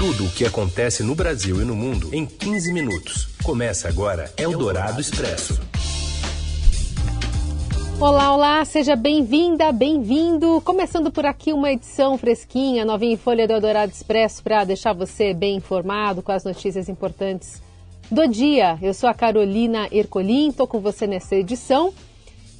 Tudo o que acontece no Brasil e no mundo em 15 minutos. Começa agora Eldorado Expresso. Olá, olá, seja bem-vinda, bem-vindo. Começando por aqui uma edição fresquinha, novinha em folha do Eldorado Expresso para deixar você bem informado com as notícias importantes do dia. Eu sou a Carolina Ercolim, estou com você nessa edição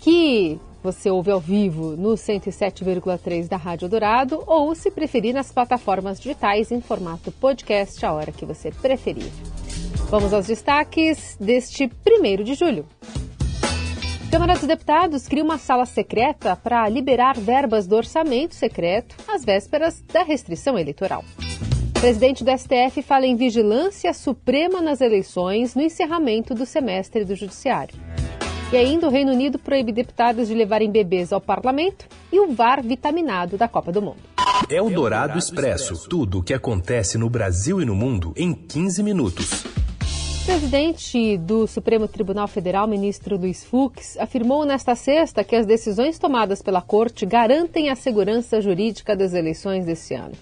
que você ouve ao vivo no 107,3 da Rádio Dourado ou, se preferir, nas plataformas digitais em formato podcast, a hora que você preferir. Vamos aos destaques deste 1 de julho. Câmara dos Deputados cria uma sala secreta para liberar verbas do orçamento secreto às vésperas da restrição eleitoral. Presidente do STF fala em vigilância suprema nas eleições no encerramento do semestre do Judiciário. E ainda o Reino Unido proíbe deputados de levarem bebês ao parlamento e o VAR vitaminado da Copa do Mundo. É o Dourado Expresso. Tudo o que acontece no Brasil e no mundo em 15 minutos. O presidente do Supremo Tribunal Federal, ministro Luiz Fux, afirmou nesta sexta que as decisões tomadas pela Corte garantem a segurança jurídica das eleições desse ano.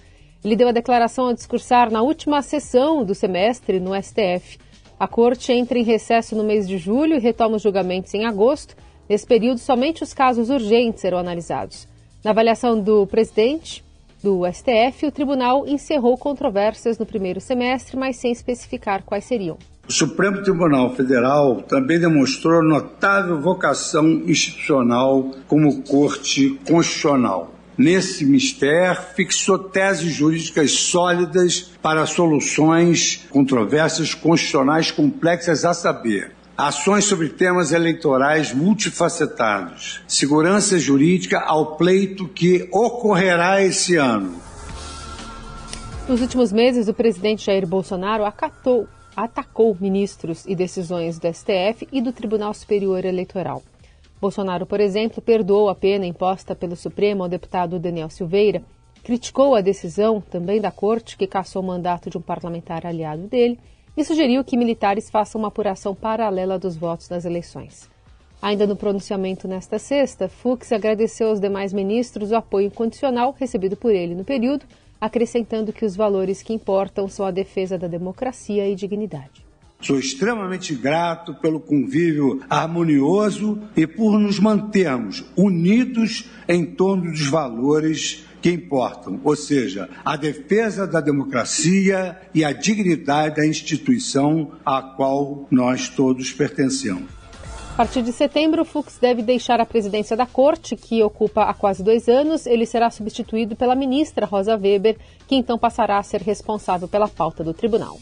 Ele deu a declaração ao discursar na última sessão do semestre no STF. A corte entra em recesso no mês de julho e retoma os julgamentos em agosto. Nesse período, somente os casos urgentes serão analisados. Na avaliação do presidente do STF, o tribunal encerrou controvérsias no primeiro semestre, mas sem especificar quais seriam. O Supremo Tribunal Federal também demonstrou notável vocação institucional como corte constitucional nesse mistério, fixou teses jurídicas sólidas para soluções controvérsias constitucionais complexas a saber. Ações sobre temas eleitorais multifacetados. Segurança jurídica ao pleito que ocorrerá esse ano. Nos últimos meses, o presidente Jair Bolsonaro acatou, atacou ministros e decisões do STF e do Tribunal Superior Eleitoral. Bolsonaro, por exemplo, perdoou a pena imposta pelo Supremo ao deputado Daniel Silveira, criticou a decisão também da corte que cassou o mandato de um parlamentar aliado dele e sugeriu que militares façam uma apuração paralela dos votos nas eleições. Ainda no pronunciamento nesta sexta, Fux agradeceu aos demais ministros o apoio incondicional recebido por ele no período, acrescentando que os valores que importam são a defesa da democracia e dignidade. Sou extremamente grato pelo convívio harmonioso e por nos mantermos unidos em torno dos valores que importam, ou seja, a defesa da democracia e a dignidade da instituição à qual nós todos pertencemos. A partir de setembro, Fux deve deixar a presidência da corte, que ocupa há quase dois anos. Ele será substituído pela ministra Rosa Weber, que então passará a ser responsável pela pauta do tribunal.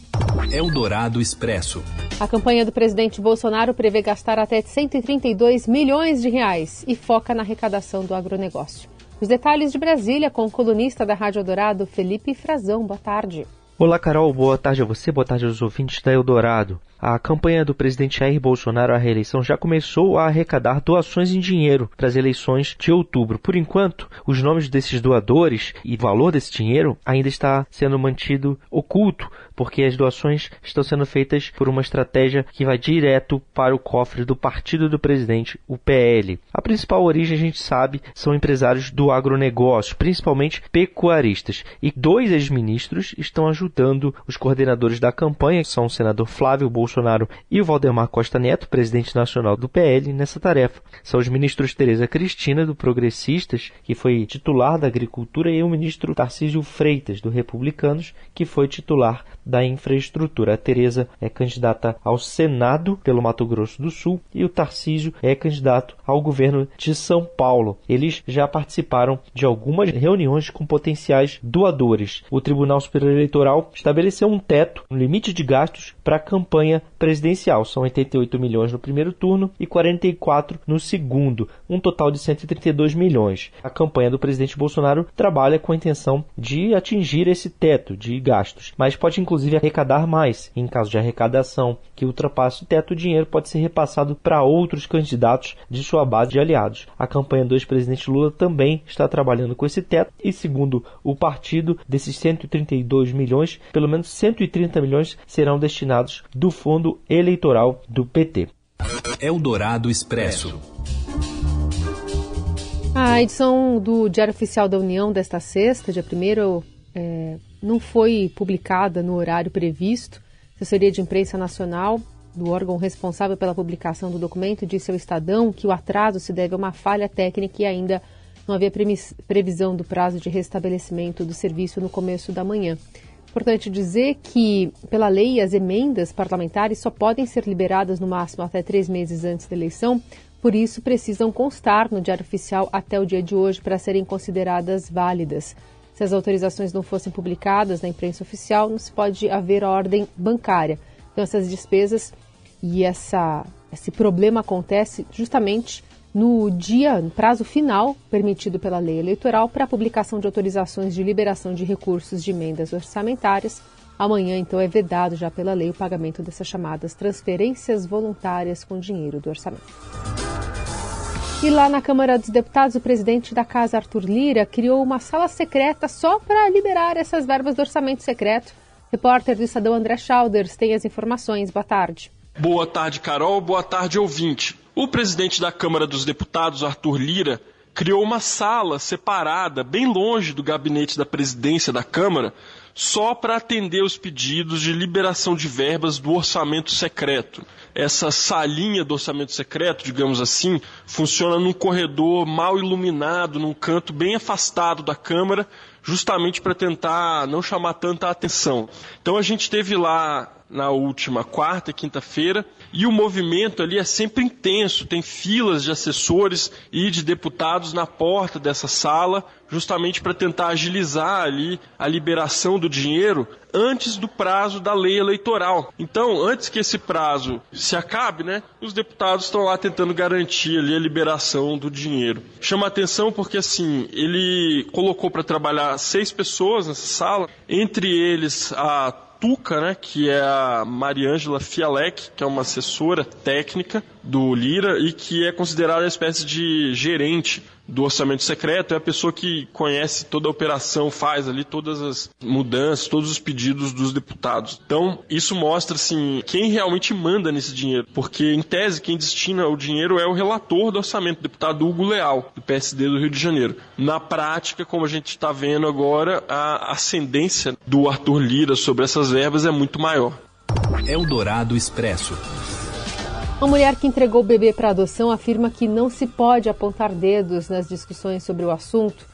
Eldorado Expresso. A campanha do presidente Bolsonaro prevê gastar até 132 milhões de reais e foca na arrecadação do agronegócio. Os detalhes de Brasília com o colunista da Rádio Dourado, Felipe Frazão. Boa tarde. Olá, Carol. Boa tarde a você, boa tarde aos ouvintes da Eldorado. A campanha do presidente Jair Bolsonaro à reeleição já começou a arrecadar doações em dinheiro para as eleições de outubro. Por enquanto, os nomes desses doadores e o valor desse dinheiro ainda está sendo mantido oculto, porque as doações estão sendo feitas por uma estratégia que vai direto para o cofre do partido do presidente, o PL. A principal origem, a gente sabe, são empresários do agronegócio, principalmente pecuaristas. E dois ex-ministros estão ajudando os coordenadores da campanha, que são o senador Flávio Bolsonaro Bolsonaro e o Valdemar Costa Neto, presidente nacional do PL, nessa tarefa. São os ministros Tereza Cristina, do Progressistas, que foi titular da Agricultura, e o ministro Tarcísio Freitas, do Republicanos, que foi titular da Infraestrutura. A Tereza é candidata ao Senado pelo Mato Grosso do Sul e o Tarcísio é candidato ao governo de São Paulo. Eles já participaram de algumas reuniões com potenciais doadores. O Tribunal Superior Eleitoral estabeleceu um teto, um limite de gastos para a campanha presidencial. São 88 milhões no primeiro turno e 44 no segundo, um total de 132 milhões. A campanha do presidente Bolsonaro trabalha com a intenção de atingir esse teto de gastos, mas pode inclusive arrecadar mais. Em caso de arrecadação que ultrapasse o teto, o dinheiro pode ser repassado para outros candidatos de sua base de aliados. A campanha do ex-presidente Lula também está trabalhando com esse teto e, segundo o partido, desses 132 milhões, pelo menos 130 milhões serão destinados do fundo fundo eleitoral do PT. Eldorado Expresso. A edição do Diário Oficial da União desta sexta, dia 1 é, não foi publicada no horário previsto. A assessoria de imprensa nacional do órgão responsável pela publicação do documento disse ao Estadão que o atraso se deve a uma falha técnica e ainda não havia previsão do prazo de restabelecimento do serviço no começo da manhã. Importante dizer que, pela lei, as emendas parlamentares só podem ser liberadas no máximo até três meses antes da eleição, por isso precisam constar no Diário Oficial até o dia de hoje para serem consideradas válidas. Se as autorizações não fossem publicadas na imprensa oficial, não se pode haver ordem bancária. Então, essas despesas e essa, esse problema acontece justamente no dia, no prazo final permitido pela lei eleitoral para a publicação de autorizações de liberação de recursos de emendas orçamentárias. Amanhã, então, é vedado já pela lei o pagamento dessas chamadas transferências voluntárias com dinheiro do orçamento. E lá na Câmara dos Deputados, o presidente da Casa, Arthur Lira, criou uma sala secreta só para liberar essas verbas do orçamento secreto. Repórter do Estadão André Schauders tem as informações. Boa tarde. Boa tarde, Carol. Boa tarde, ouvinte. O presidente da Câmara dos Deputados, Arthur Lira, criou uma sala separada, bem longe do gabinete da presidência da Câmara, só para atender os pedidos de liberação de verbas do orçamento secreto. Essa salinha do orçamento secreto, digamos assim, funciona num corredor mal iluminado, num canto bem afastado da Câmara, justamente para tentar não chamar tanta atenção. Então a gente teve lá na última quarta e quinta-feira, e o movimento ali é sempre intenso, tem filas de assessores e de deputados na porta dessa sala, justamente para tentar agilizar ali a liberação do dinheiro antes do prazo da lei eleitoral. Então, antes que esse prazo se acabe, né, os deputados estão lá tentando garantir ali a liberação do dinheiro. Chama atenção porque assim, ele colocou para trabalhar seis pessoas nessa sala, entre eles a Tuca, né, que é a Mariângela Fialek, que é uma assessora técnica do Lira e que é considerada uma espécie de gerente do orçamento secreto, é a pessoa que conhece toda a operação, faz ali todas as mudanças, todos os pedidos dos deputados. Então, isso mostra assim quem realmente manda nesse dinheiro, porque em tese quem destina o dinheiro é o relator do orçamento, o deputado Hugo Leal, do PSD do Rio de Janeiro. Na prática, como a gente está vendo agora, a ascendência do Arthur Lira sobre essas verbas é muito maior. Eldorado Expresso. Uma mulher que entregou o bebê para adoção afirma que não se pode apontar dedos nas discussões sobre o assunto.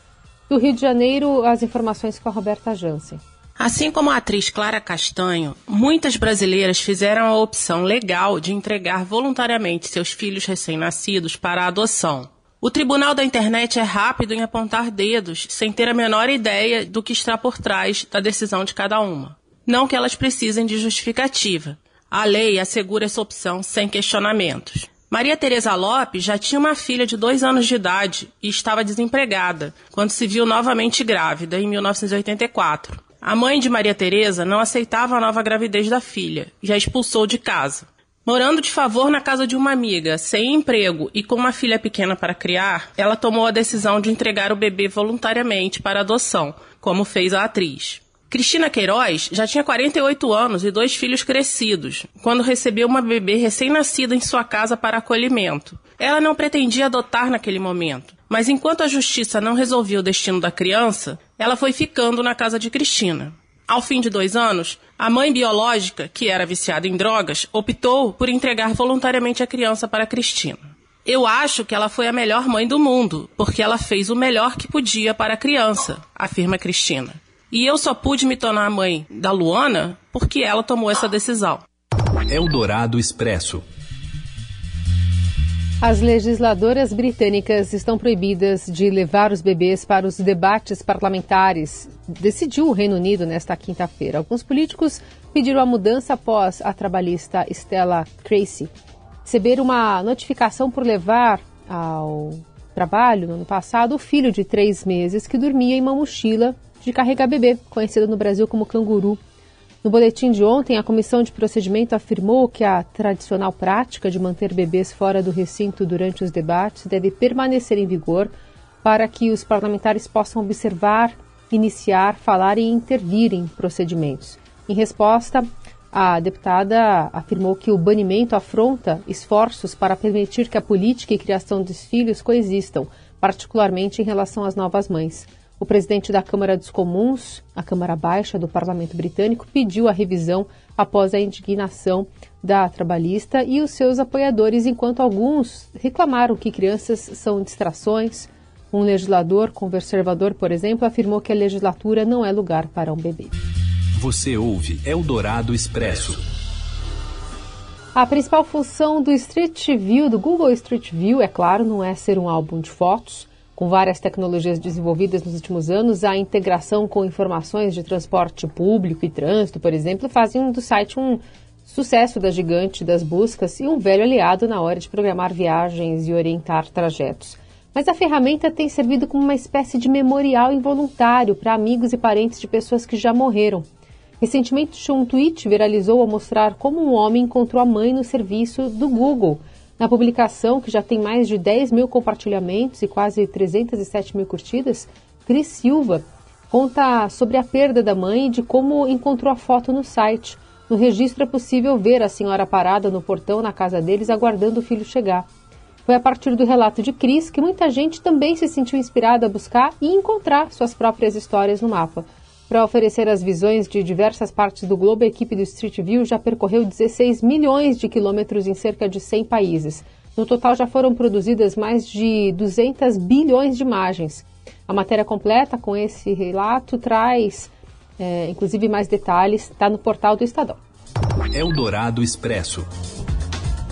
Do Rio de Janeiro, as informações com a Roberta Jansen. Assim como a atriz Clara Castanho, muitas brasileiras fizeram a opção legal de entregar voluntariamente seus filhos recém-nascidos para a adoção. O tribunal da internet é rápido em apontar dedos, sem ter a menor ideia do que está por trás da decisão de cada uma. Não que elas precisem de justificativa. A lei assegura essa opção sem questionamentos. Maria Tereza Lopes já tinha uma filha de dois anos de idade e estava desempregada quando se viu novamente grávida em 1984. A mãe de Maria Tereza não aceitava a nova gravidez da filha e a expulsou de casa. Morando de favor na casa de uma amiga, sem emprego e com uma filha pequena para criar, ela tomou a decisão de entregar o bebê voluntariamente para adoção, como fez a atriz. Cristina Queiroz já tinha 48 anos e dois filhos crescidos, quando recebeu uma bebê recém-nascida em sua casa para acolhimento. Ela não pretendia adotar naquele momento, mas enquanto a justiça não resolvia o destino da criança, ela foi ficando na casa de Cristina. Ao fim de dois anos, a mãe biológica, que era viciada em drogas, optou por entregar voluntariamente a criança para Cristina. Eu acho que ela foi a melhor mãe do mundo, porque ela fez o melhor que podia para a criança, afirma Cristina. E eu só pude me tornar mãe da Luana porque ela tomou essa decisão. Eldorado Expresso. As legisladoras britânicas estão proibidas de levar os bebês para os debates parlamentares, decidiu o Reino Unido nesta quinta-feira. Alguns políticos pediram a mudança após a trabalhista Stella Tracy receber uma notificação por levar ao trabalho no ano passado o filho de três meses que dormia em uma mochila de carregar bebê, conhecido no Brasil como canguru. No boletim de ontem, a Comissão de Procedimento afirmou que a tradicional prática de manter bebês fora do recinto durante os debates deve permanecer em vigor para que os parlamentares possam observar, iniciar, falar e intervir em procedimentos. Em resposta, a deputada afirmou que o banimento afronta esforços para permitir que a política e criação dos filhos coexistam, particularmente em relação às novas mães. O presidente da Câmara dos Comuns, a Câmara Baixa do Parlamento Britânico, pediu a revisão após a indignação da trabalhista e os seus apoiadores, enquanto alguns reclamaram que crianças são distrações. Um legislador conservador, por exemplo, afirmou que a legislatura não é lugar para um bebê. Você ouve Eldorado Expresso. A principal função do Street View, do Google Street View, é claro, não é ser um álbum de fotos. Com várias tecnologias desenvolvidas nos últimos anos, a integração com informações de transporte público e trânsito, por exemplo, fazem do site um sucesso da gigante das buscas e um velho aliado na hora de programar viagens e orientar trajetos. Mas a ferramenta tem servido como uma espécie de memorial involuntário para amigos e parentes de pessoas que já morreram. Recentemente, um tweet viralizou ao mostrar como um homem encontrou a mãe no serviço do Google na publicação, que já tem mais de 10 mil compartilhamentos e quase 307 mil curtidas, Cris Silva conta sobre a perda da mãe e de como encontrou a foto no site. No registro é possível ver a senhora parada no portão na casa deles aguardando o filho chegar. Foi a partir do relato de Cris que muita gente também se sentiu inspirada a buscar e encontrar suas próprias histórias no mapa. Para oferecer as visões de diversas partes do globo, a equipe do Street View já percorreu 16 milhões de quilômetros em cerca de 100 países. No total, já foram produzidas mais de 200 bilhões de imagens. A matéria completa com esse relato traz, é, inclusive, mais detalhes, está no portal do Estadão. Eldorado Expresso.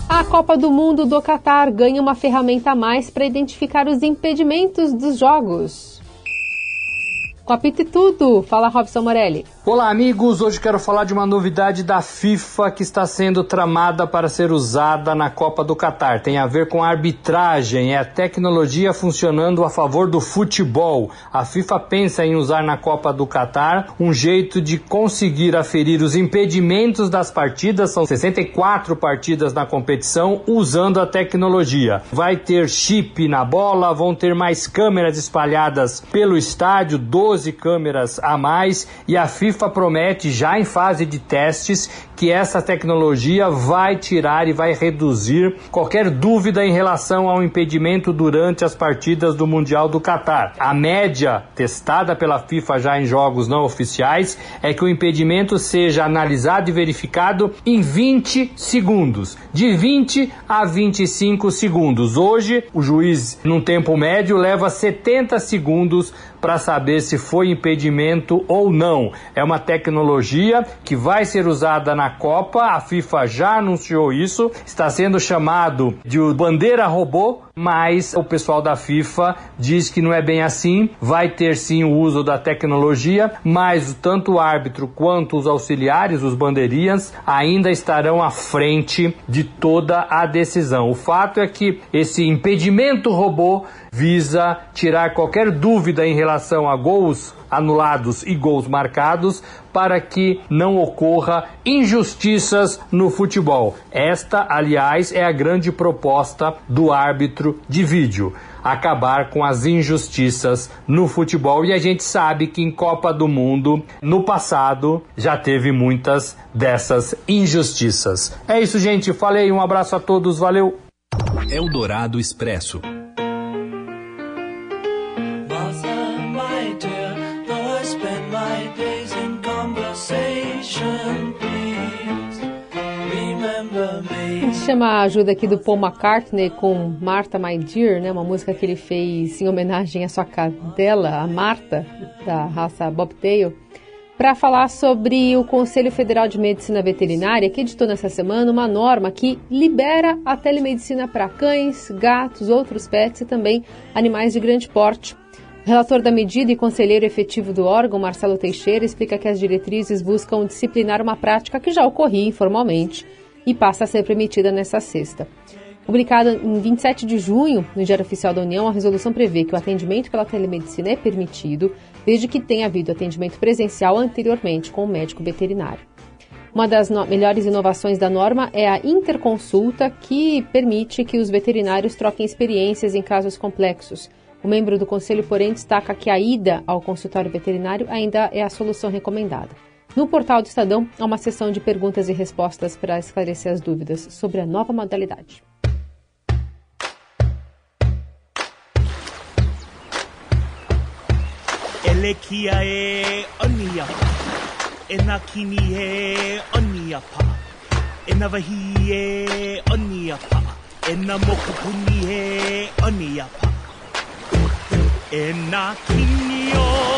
A Copa do Mundo do Catar ganha uma ferramenta a mais para identificar os impedimentos dos jogos. Com apito tudo, fala Robson Morelli. Olá, amigos. Hoje quero falar de uma novidade da FIFA que está sendo tramada para ser usada na Copa do Catar. Tem a ver com arbitragem, é a tecnologia funcionando a favor do futebol. A FIFA pensa em usar na Copa do Catar um jeito de conseguir aferir os impedimentos das partidas. São 64 partidas na competição usando a tecnologia. Vai ter chip na bola, vão ter mais câmeras espalhadas pelo estádio, 12 câmeras a mais e a FIFA FIFA promete já em fase de testes que essa tecnologia vai tirar e vai reduzir qualquer dúvida em relação ao impedimento durante as partidas do Mundial do Catar. A média testada pela FIFA já em jogos não oficiais é que o impedimento seja analisado e verificado em 20 segundos, de 20 a 25 segundos. Hoje, o juiz, num tempo médio, leva 70 segundos para saber se foi impedimento ou não. É uma tecnologia que vai ser usada na Copa, a FIFA já anunciou isso, está sendo chamado de bandeira robô, mas o pessoal da FIFA diz que não é bem assim, vai ter sim o uso da tecnologia, mas tanto o árbitro quanto os auxiliares, os bandeirinhas, ainda estarão à frente de toda a decisão. O fato é que esse impedimento robô visa tirar qualquer dúvida em relação a gols anulados e gols marcados para que não ocorra injustiças no futebol. Esta, aliás, é a grande proposta do árbitro de vídeo. Acabar com as injustiças no futebol. E a gente sabe que em Copa do Mundo, no passado, já teve muitas dessas injustiças. É isso, gente. Falei, um abraço a todos, valeu! Expresso. Chama a ajuda aqui do Paul McCartney com Martha My Dear, né? Uma música que ele fez em homenagem à sua cadela, a Marta, da raça Bobtail, para falar sobre o Conselho Federal de Medicina Veterinária, que editou nessa semana uma norma que libera a telemedicina para cães, gatos, outros pets e também animais de grande porte. Relator da medida e conselheiro efetivo do órgão, Marcelo Teixeira, explica que as diretrizes buscam disciplinar uma prática que já ocorria informalmente e passa a ser permitida nesta sexta. Publicada em 27 de junho, no Diário Oficial da União, a resolução prevê que o atendimento pela telemedicina é permitido, desde que tenha havido atendimento presencial anteriormente com o médico veterinário. Uma das no melhores inovações da norma é a interconsulta, que permite que os veterinários troquem experiências em casos complexos. O membro do conselho, porém, destaca que a ida ao consultório veterinário ainda é a solução recomendada. No portal do Estadão, há uma sessão de perguntas e respostas para esclarecer as dúvidas sobre a nova modalidade. E onia Ena kini e onia pa. Ena wahi e onia pa. Ena mokupuni e onia pa. Ena kini o ka aina e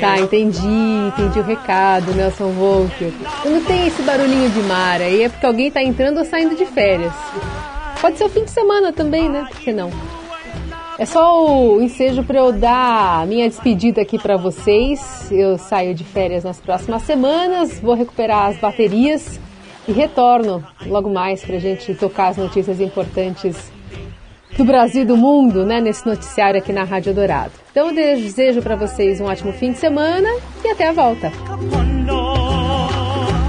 Tá, entendi, entendi o recado, Nelson Volker. Quando tem esse barulhinho de mar aí é porque alguém tá entrando ou saindo de férias. Pode ser o fim de semana também, né? Por que não? É só o ensejo para eu dar minha despedida aqui para vocês. Eu saio de férias nas próximas semanas, vou recuperar as baterias e retorno logo mais para gente tocar as notícias importantes do Brasil e do mundo, né, nesse noticiário aqui na Rádio Dourado. Então eu desejo para vocês um ótimo fim de semana e até a volta.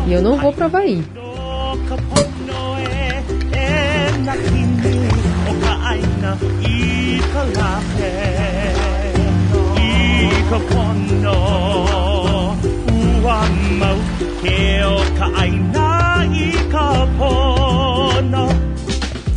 E eu não vou pro Havaí. Ua mau ke o ka aina i ka pono